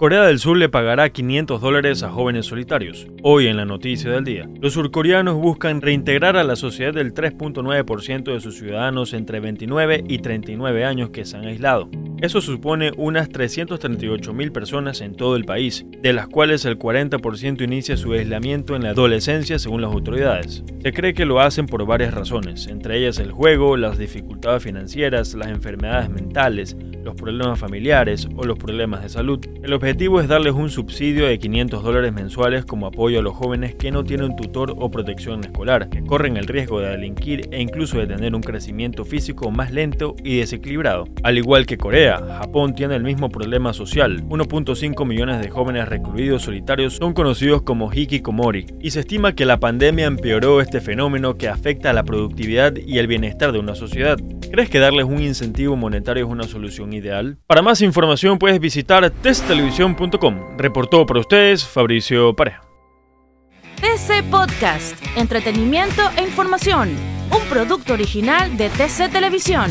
Corea del Sur le pagará 500 dólares a jóvenes solitarios. Hoy en la noticia del día, los surcoreanos buscan reintegrar a la sociedad del 3.9% de sus ciudadanos entre 29 y 39 años que se han aislado. Eso supone unas 338.000 personas en todo el país, de las cuales el 40% inicia su aislamiento en la adolescencia según las autoridades. Se cree que lo hacen por varias razones, entre ellas el juego, las dificultades financieras, las enfermedades mentales, los problemas familiares o los problemas de salud. El objetivo es darles un subsidio de 500 dólares mensuales como apoyo a los jóvenes que no tienen tutor o protección escolar, que corren el riesgo de delinquir e incluso de tener un crecimiento físico más lento y desequilibrado. Al igual que Corea, Japón tiene el mismo problema social. 1.5 millones de jóvenes recluidos solitarios son conocidos como hikikomori, y se estima que la pandemia empeoró este fenómeno que afecta a la productividad y el bienestar de una sociedad. ¿Crees que darles un incentivo monetario es una solución ideal? Para más información puedes visitar testtelevisión.com. Reportó para ustedes Fabricio Pareja. TC Podcast, entretenimiento e información, un producto original de TC Televisión.